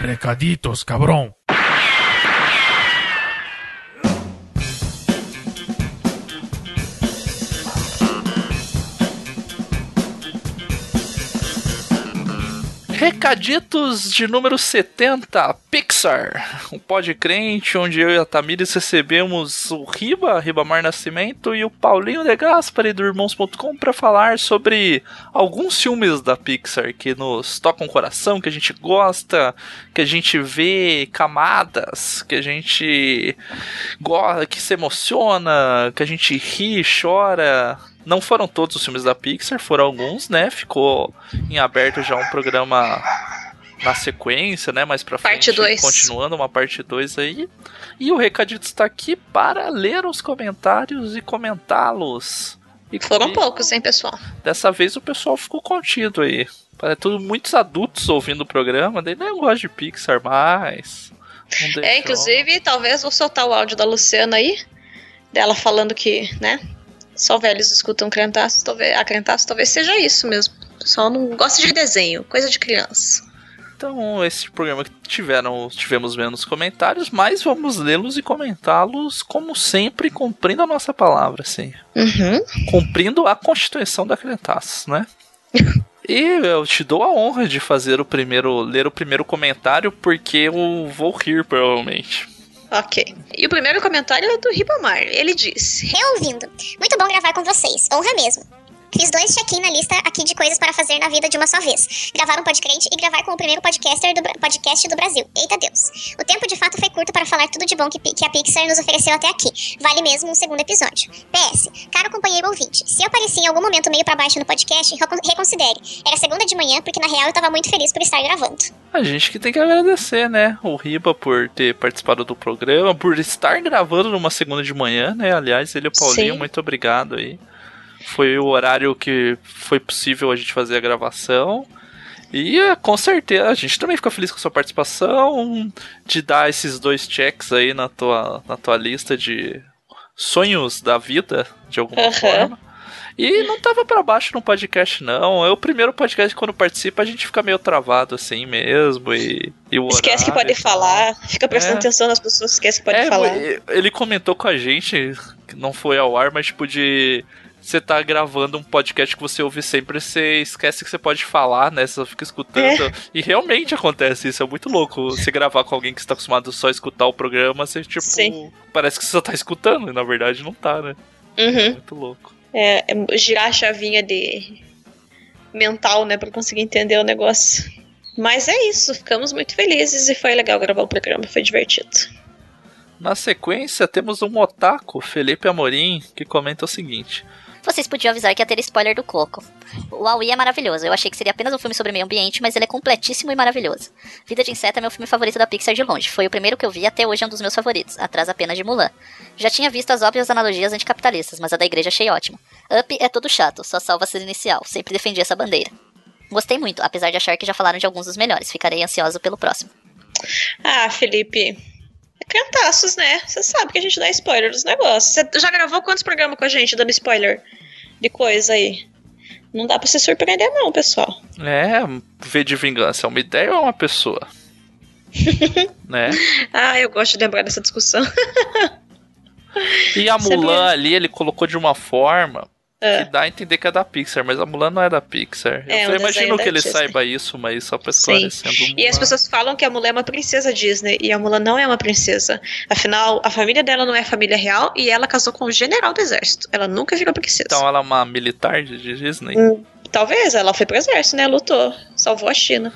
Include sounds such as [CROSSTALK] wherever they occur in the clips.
Recaditos, cabrón. Recaditos de número 70, Pixar, um pod crente onde eu e a Tamires recebemos o Riba, Ribamar Nascimento e o Paulinho de Gaspari do Irmãos.com para falar sobre alguns filmes da Pixar que nos tocam o coração, que a gente gosta, que a gente vê camadas, que a gente gosta, que se emociona, que a gente ri, chora, não foram todos os filmes da Pixar, foram alguns, né? Ficou em aberto já um programa na sequência, né? Mais pra Parte frente. dois. Continuando uma parte 2 aí. E o Recadito está aqui para ler os comentários e comentá-los. E Foram poucos, hein, pessoal? Dessa vez o pessoal ficou contido aí. É tudo muitos adultos ouvindo o programa, daí não gosto de Pixar mais. É, inclusive, talvez vou soltar o áudio da Luciana aí, dela falando que, né, só velhos escutam crentaços, talvez, a crentaços talvez seja isso mesmo. O pessoal não gosta de desenho, coisa de criança. Então, esse programa que tiveram, tivemos menos comentários, mas vamos lê-los e comentá-los, como sempre, cumprindo a nossa palavra, assim. Uhum. Cumprindo a Constituição da Crentaços, né? [LAUGHS] E eu te dou a honra de fazer o primeiro, ler o primeiro comentário, porque eu vou rir, provavelmente. Ok. E o primeiro comentário é do Ribamar. Ele diz: Reouvindo. Muito bom gravar com vocês. Honra mesmo. Fiz dois check-in na lista aqui de coisas para fazer na vida de uma só vez. Gravar um podcast e gravar com o primeiro podcaster do podcast do Brasil. Eita Deus. O tempo de fato foi curto para falar tudo de bom que, que a Pixar nos ofereceu até aqui. Vale mesmo um segundo episódio. PS, caro companheiro ouvinte, se eu apareci em algum momento meio para baixo no podcast, recon- reconsidere. Era segunda de manhã, porque na real eu tava muito feliz por estar gravando. A gente que tem que agradecer, né? O Riba por ter participado do programa, por estar gravando numa segunda de manhã, né? Aliás, ele e o Paulinho, Sim. muito obrigado aí. Foi o horário que foi possível a gente fazer a gravação. E é, com certeza, a gente também fica feliz com a sua participação, de dar esses dois checks aí na tua, na tua lista de sonhos da vida, de alguma Aham. forma. E não tava pra baixo no podcast, não. É o primeiro podcast que quando participa a gente fica meio travado assim mesmo. E, e o esquece que pode tal. falar, fica prestando É. atenção nas pessoas, esquece que pode É, falar. ele comentou com a gente, não foi ao ar, mas tipo de. Você tá gravando um podcast que você ouve sempre, você esquece que você pode falar, né? Você só fica escutando. É. E realmente acontece isso, é muito louco. Você gravar com alguém que está acostumado só a escutar o programa, você tipo. Sim. Parece que você só tá escutando, e na verdade não tá, né? Uhum. Muito louco. É, é girar a chavinha de mental, né, pra conseguir entender o negócio. Mas é isso, ficamos muito felizes e foi legal gravar o programa, foi divertido. Na sequência, temos um otaku, Felipe Amorim, que comenta o seguinte. Vocês podiam avisar que ia ter spoiler do Coco. O Aoi é maravilhoso. Eu achei que seria apenas um filme sobre meio ambiente, mas ele é completíssimo e maravilhoso. Vida de Inseto é meu filme favorito da Pixar de longe. Foi o primeiro que eu vi e até hoje é um dos meus favoritos, atrás apenas de Mulan. Já tinha visto as óbvias analogias anticapitalistas, mas a da igreja achei ótima. Up é todo chato, só salva a inicial. Sempre defendi essa bandeira. Gostei muito, apesar de achar que já falaram de alguns dos melhores. Ficarei ansioso pelo próximo. Ah, Felipe. É cantaços, né? Você sabe que a gente dá spoiler dos negócios. Você já gravou quantos programas com a gente dando spoiler de coisa aí? Não dá pra se surpreender, não, pessoal. É, V de Vingança é uma ideia ou é uma pessoa? [LAUGHS] né? Ah, eu gosto de lembrar dessa discussão. E a. Mulan ali, ele colocou de uma forma É. que dá a entender que é da Pixar, mas a Mulan não é da Pixar. É, Eu um imagino que ele Disney. saiba isso, mas só pra Sim. esclarecendo. E as pessoas falam que a Mulan é uma princesa Disney e a Mulan não é uma princesa. Afinal, a família dela não é família real e ela casou com um general do exército. Ela nunca virou princesa. Então ela é uma militar de Disney? Hum. Talvez ela foi pro exército, né? Lutou, salvou a China.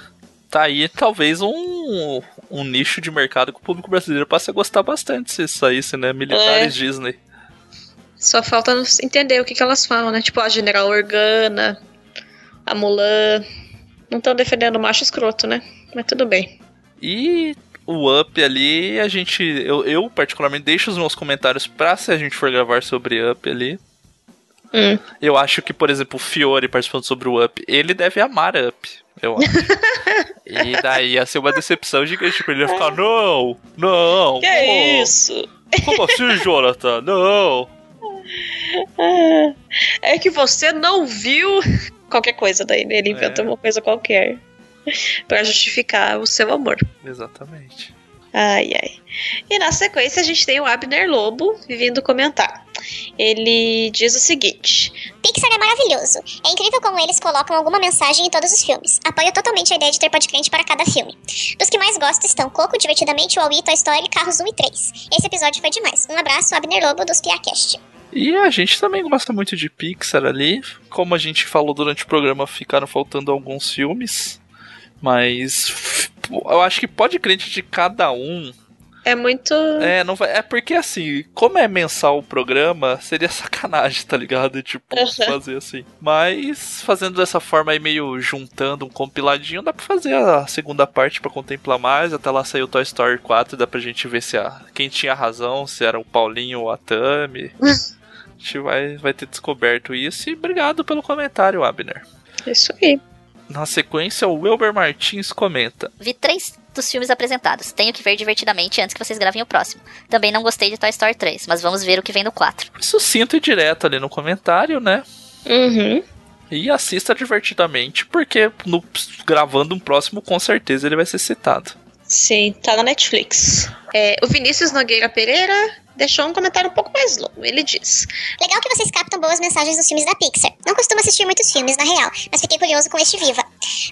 Tá aí talvez um, um nicho de mercado que o público brasileiro passe a gostar bastante se saísse, né? Militares É. Disney. Só falta nos entender o que, que elas falam, né? Tipo, a General Organa, a Mulan. Não estão defendendo o macho escroto, né? Mas tudo bem. E o Up ali, a gente. Eu, eu particularmente deixo os meus comentários pra se a gente for gravar sobre Up ali. Hum. Eu acho que, por exemplo, o Fiore participando sobre o Up, ele deve amar Up. Eu acho. [LAUGHS] e daí ia ser uma decepção gigante. Tipo, ele ia ficar, não, não. Que pô, isso? Como assim, Jonathan? Não. [LAUGHS] É que você não viu qualquer coisa daí. Ele inventa É. uma coisa qualquer pra justificar o seu amor. Exatamente. Ai, ai. E na sequência a gente tem o Abner Lobo vindo comentar. Ele diz o seguinte: Pixar é maravilhoso. É incrível como eles colocam alguma mensagem em todos os filmes. Apoio totalmente a ideia de ter podcast para cada filme. Dos que mais gosto estão Coco, Divertidamente, Wall-E, Toy Story, Carros 1 e 3. Esse episódio foi demais. Um abraço, Abner Lobo, dos Piacast. E a gente também gosta muito de Pixar ali. Como a gente falou durante o programa, ficaram faltando alguns filmes. Mas eu acho que pode crente de cada um. é muito. É, não vai, é porque assim, como é mensal o programa, seria [LAUGHS] sacanagem, tá ligado? Tipo, Uhum. fazer assim. Mas fazendo dessa forma aí, meio juntando um compiladinho, dá pra fazer a segunda parte pra contemplar mais. Até lá saiu Toy Story 4, dá pra gente ver se a, quem tinha razão, se era o Paulinho ou a Tami. [LAUGHS] gente vai, vai ter descoberto isso. E obrigado pelo comentário, Abner. Isso aí. Na sequência, o Wilber Martins comenta. Vi três dos filmes apresentados. Tenho que ver divertidamente antes que vocês gravem o próximo. Também não gostei de Toy Story 3, mas vamos ver o que vem no 4. Sucinto e direto ali no comentário, né? Uhum. E assista divertidamente, porque no, gravando um próximo, com certeza ele vai ser citado. Sim, tá na Netflix. É, o Vinícius Nogueira Pereira deixou um comentário um pouco mais longo. Ele diz: Legal que vocês captam boas mensagens dos filmes da Pixar. Não costumo assistir muitos filmes, na real, mas fiquei curioso com este Viva.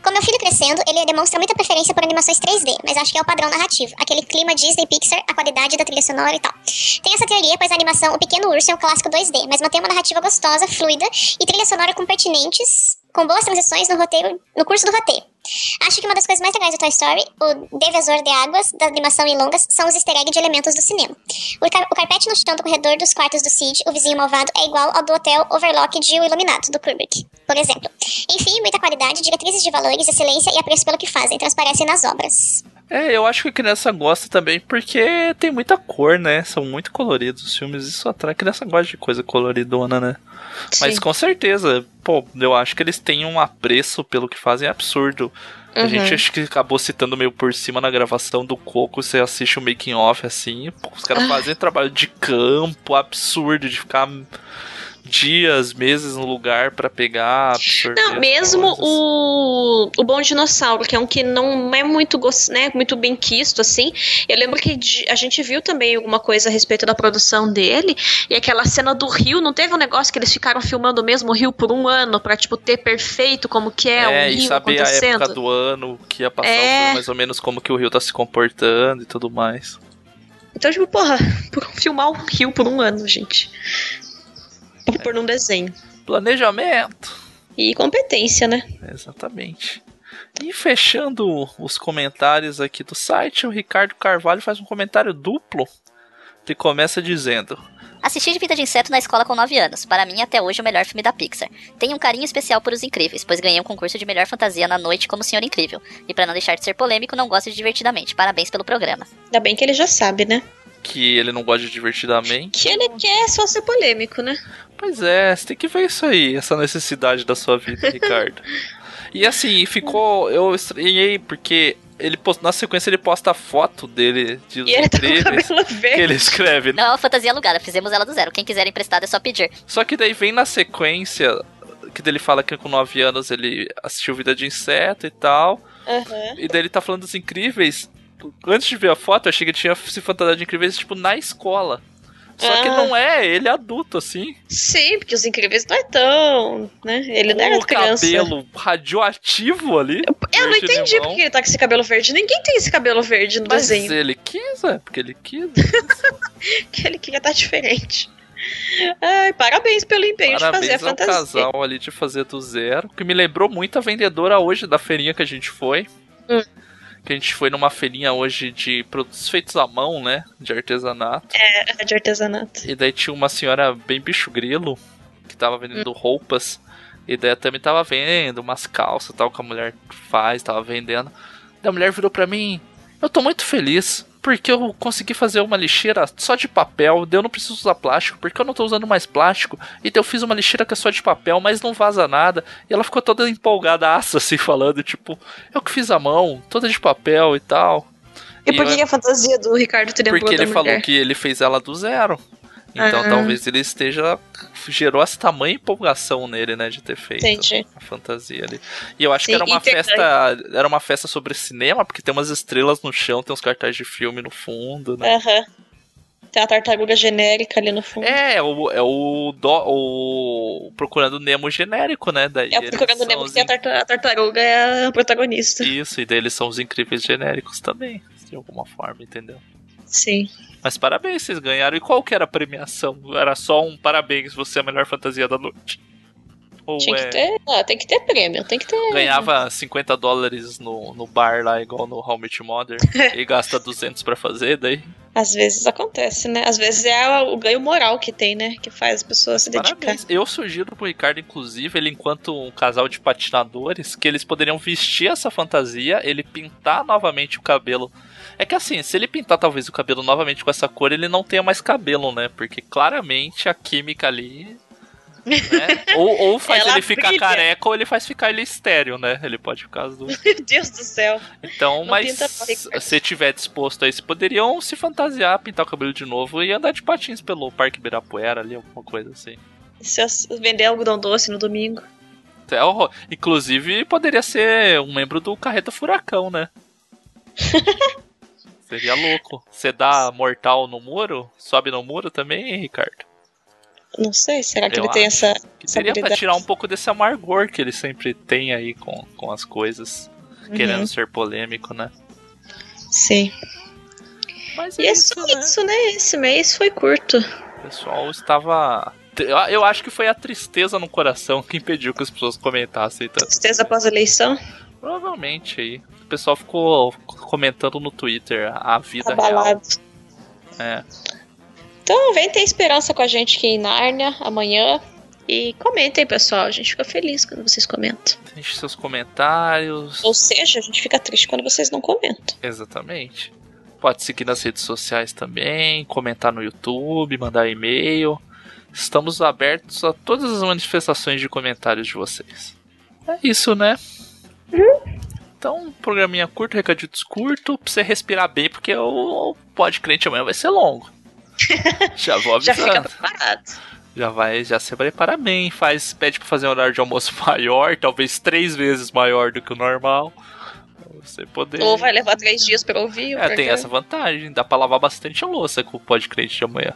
Com meu filho crescendo, ele demonstra muita preferência por animações 3D, mas acho que é o padrão narrativo. Aquele clima Disney Pixar, a qualidade da trilha sonora e tal. Tem essa teoria, pois a animação O Pequeno Urso é um clássico 2D, mas mantém uma narrativa gostosa, fluida e trilha sonora com pertinentes, com boas transições no roteiro, no curso do roteiro. Acho que uma das coisas mais legais do Toy Story, o Devezor de Águas, da animação em longas, são os easter eggs de elementos do cinema. O, car- o carpete no chão do corredor dos quartos do Sid, o vizinho malvado, é igual ao do hotel Overlock de O Iluminado, do Kubrick, por exemplo. Enfim, muita qualidade, diretrizes de valores, excelência e apreço pelo que fazem, transparecem nas obras. É, eu acho que a criança gosta também porque tem muita cor, né? São muito coloridos os filmes, isso atrai. A criança gosta de coisa coloridona, né? Mas Sim. com certeza, pô, eu acho que eles têm um apreço pelo que fazem absurdo. A Uhum. gente acho que acabou citando meio por cima na gravação do Coco, você assiste o making off assim, pô, os Ah. caras fazem trabalho de campo absurdo, de ficar dias, meses no lugar pra pegar, Não, mesmo coisas. o, o Bom Dinossauro, que é um que não é muito, né, muito bem quisto, assim. Eu lembro que a gente viu também alguma coisa a respeito da produção dele. E aquela cena do rio, não teve um negócio que eles ficaram filmando o mesmo rio por um ano pra, tipo, ter perfeito como que é, É, o e rio saber a época do ano que ia passar É. o filme, mais ou menos como que o Rio tá se comportando e tudo mais. Então, tipo, porra, [LAUGHS] por filmar o rio por um ano, gente. Por um desenho. Planejamento. E competência, né? Exatamente. E fechando os comentários aqui do site, o Ricardo Carvalho faz um comentário duplo. Ele começa dizendo: Assisti de Vida de Inseto na escola com 9 anos. Para mim, até hoje, o melhor filme da Pixar. Tenho um carinho especial por Os Incríveis, pois ganhei um concurso de melhor fantasia na noite como Senhor Incrível. E para não deixar de ser polêmico, não gosto de Divertidamente. Parabéns pelo programa. Ainda bem que ele já sabe, né? Que ele não gosta de divertidamente. Que ele quer só ser polêmico, né? Pois é, você tem que ver isso aí, essa necessidade da sua vida, [LAUGHS] Ricardo. E assim, ficou. Eu estranhei porque ele post- na sequência ele posta a foto dele de Os E ele tá com o que ele escreve. Não é uma fantasia alugada, fizemos ela do zero. Quem quiser emprestado é só pedir. Só que daí vem na sequência que ele fala que com 9 anos ele assistiu Vida de Inseto e tal. Aham. E daí ele tá falando dos incríveis. Antes de ver a foto, eu achei que ele tinha se fantasiado de incríveis, tipo, na escola. Só que Ah. não é, ele é adulto, assim. Sim, porque os incríveis não é tão. Né? Ele não era o criança. cabelo radioativo ali. Eu não verde entendi limão. porque ele tá com esse cabelo verde. Ninguém tem esse cabelo verde no Mas desenho. ele quis, é, porque ele quis. [LAUGHS] Que ele queria estar diferente. Ai, parabéns pelo empenho de fazer a Parabéns ao fantasia. casal ali de fazer do zero. Que me lembrou muito a vendedora hoje da feirinha que a gente foi. Hum. Que a gente foi numa feirinha hoje de produtos feitos à mão, né? De artesanato. É, de artesanato. E daí tinha uma senhora bem bicho grilo, que tava vendendo roupas. E daí a Tami tava vendo umas calças tal que a mulher faz, tava vendendo. Daí a mulher virou pra mim: Eu tô muito feliz. Porque eu consegui fazer uma lixeira só de papel, eu não preciso usar plástico, porque eu não tô usando mais plástico. E daí eu fiz uma lixeira que é só de papel, mas não vaza nada. E ela ficou toda empolgada, [LAUGHS] assim, falando, tipo, eu que fiz a mão, toda de papel e tal. E, e por que eu... a fantasia do Ricardo teria Porque ele falou que ele fez ela do zero. Então ah. talvez ele esteja. gerou essa tamanha empolgação nele, né? De ter feito Entendi. a fantasia ali. E eu acho Sim, que era uma festa. Era uma festa sobre cinema, porque tem umas estrelas no chão, tem uns cartazes de filme no fundo, né? Uhum. Tem a tartaruga genérica ali no fundo. É, é o, é o, do, o Procurando Nemo genérico, né? Daí é o Procurando Nemo, que in... a, tartaruga é a protagonista. Isso, e daí eles são os incríveis genéricos também, de alguma forma, entendeu? Sim. Mas parabéns, vocês ganharam. E qual que era a premiação? Era só um parabéns, você é a melhor fantasia da noite? Ou Tinha é... que ter, ah, tem que ter prêmio, tem que ter. Ganhava 50 dólares no, no bar lá, igual no How Mother, [LAUGHS] e gasta 200 para fazer, daí. Às vezes acontece, né? Às vezes é o ganho moral que tem, né? Que faz as pessoas se dedicar. Parabéns. Eu sugiro pro Ricardo, inclusive, ele enquanto um casal de patinadores, que eles poderiam vestir essa fantasia, ele pintar novamente o cabelo é que assim, se ele pintar talvez o cabelo novamente com essa cor, ele não tenha mais cabelo, né? Porque claramente a química ali. Né? [LAUGHS] ou, ou faz Ela ele ficar brilha. careca ou ele faz ficar ele estéreo, né? Ele pode ficar. [LAUGHS] Meu Deus do céu. Então, não mas se tiver disposto aí, poderiam se fantasiar, pintar o cabelo de novo e andar de patins pelo Parque Ibirapuera ali, alguma coisa assim. Se vender algodão doce no domingo. É, inclusive, poderia ser um membro do Carreta Furacão, né? [LAUGHS] Seria louco. Você dá mortal no muro? Sobe no muro também, hein, Ricardo? Não sei, será que Eu ele tem essa. Que seria pra tirar um pouco desse amargor que ele sempre tem aí com, com as coisas. Uhum. Querendo ser polêmico, né? Sim. Mas é e isso, é só né? isso, né? Esse mês foi curto. O pessoal estava. Eu acho que foi a tristeza no coração que impediu que as pessoas comentassem. Tanto. Tristeza após a eleição? Provavelmente aí. O pessoal ficou comentando no Twitter a vida Abalado. real. É. Então vem ter esperança com a gente aqui em Nárnia amanhã. E comentem, pessoal. A gente fica feliz quando vocês comentam. Deixe seus comentários. Ou seja, a gente fica triste quando vocês não comentam. Exatamente. Pode seguir nas redes sociais também, comentar no YouTube, mandar e-mail. Estamos abertos a todas as manifestações de comentários de vocês. É isso, né? Uhum. Então, programinha curto, recaditos curto, pra você respirar bem, porque o pode crente amanhã vai ser longo. [LAUGHS] Já vou avisando. já fica preparado. Já vai, já se prepara bem, faz, pede pra fazer um horário de almoço [LAUGHS] maior, talvez três vezes maior do que o normal. Você poder. Ou vai levar três dias pra ouvir. É, tem essa vantagem, dá pra lavar bastante a louça com o pode crente de amanhã.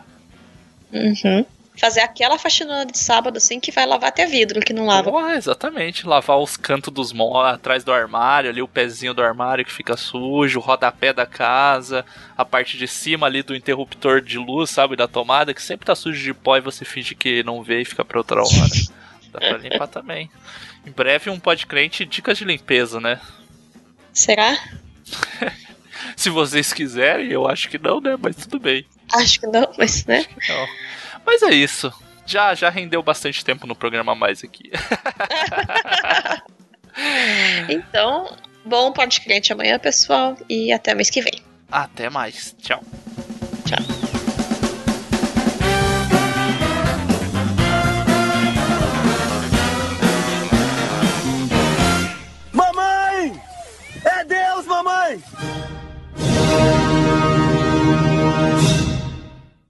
Uhum fazer aquela faxina de sábado assim que vai lavar até vidro que não lava. Oh, exatamente, lavar os cantos dos móveis atrás do armário, ali o pezinho do armário que fica sujo, o rodapé da casa, a parte de cima ali do interruptor de luz, sabe, da tomada que sempre tá sujo de pó e você finge que não vê e fica para outra hora. [LAUGHS] Dá pra limpar também. Em breve um podcrente dicas de limpeza, né? Será? [LAUGHS] Se vocês quiserem, eu acho que não, né? Mas tudo bem. Acho que não, mas né? Não. Mas é isso. Já, já rendeu bastante tempo no programa mais aqui. [LAUGHS] então, bom podcast amanhã, pessoal, e até mês que vem. Até mais. Tchau. Tchau.